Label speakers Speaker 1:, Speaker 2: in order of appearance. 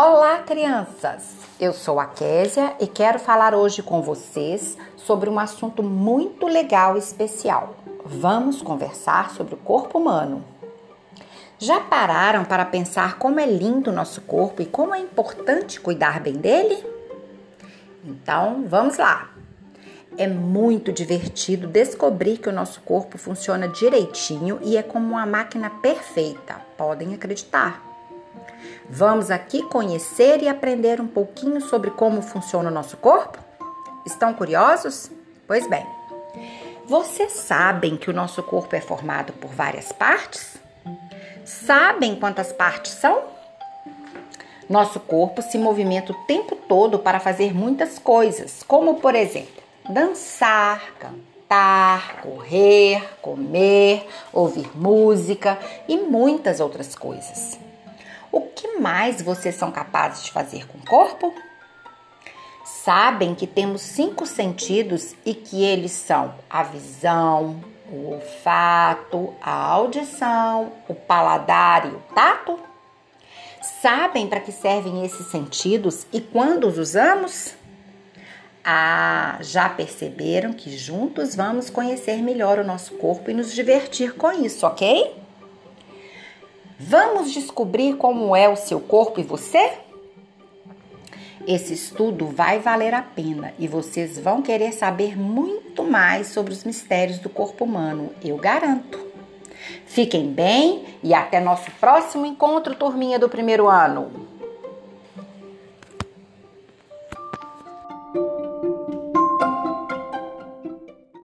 Speaker 1: Olá, crianças! Eu sou a Késia e quero falar hoje com vocês sobre um assunto muito legal e especial. Vamos conversar sobre o corpo humano. Já pararam para pensar como é lindo o nosso corpo e como é importante cuidar bem dele? Então, vamos lá! É muito divertido descobrir que o nosso corpo funciona direitinho e é como uma máquina perfeita. Podem acreditar. Vamos aqui conhecer e aprender um pouquinho sobre como funciona o nosso corpo? Estão curiosos? Pois bem, vocês sabem que o nosso corpo é formado por várias partes? Sabem quantas partes são? Nosso corpo se movimenta o tempo todo para fazer muitas coisas, como por exemplo, dançar, cantar, correr, comer, ouvir música e muitas outras coisas. O que mais vocês são capazes de fazer com o corpo? Sabem que temos cinco sentidos e que eles são a visão, o olfato, a audição, o paladar e o tato? Sabem para que servem esses sentidos e quando os usamos? Ah, já perceberam que juntos vamos conhecer melhor o nosso corpo e nos divertir com isso, ok? Vamos descobrir como é o seu corpo e você? Esse estudo vai valer a pena e vocês vão querer saber muito mais sobre os mistérios do corpo humano, eu garanto. Fiquem bem e até nosso próximo encontro, turminha do primeiro ano.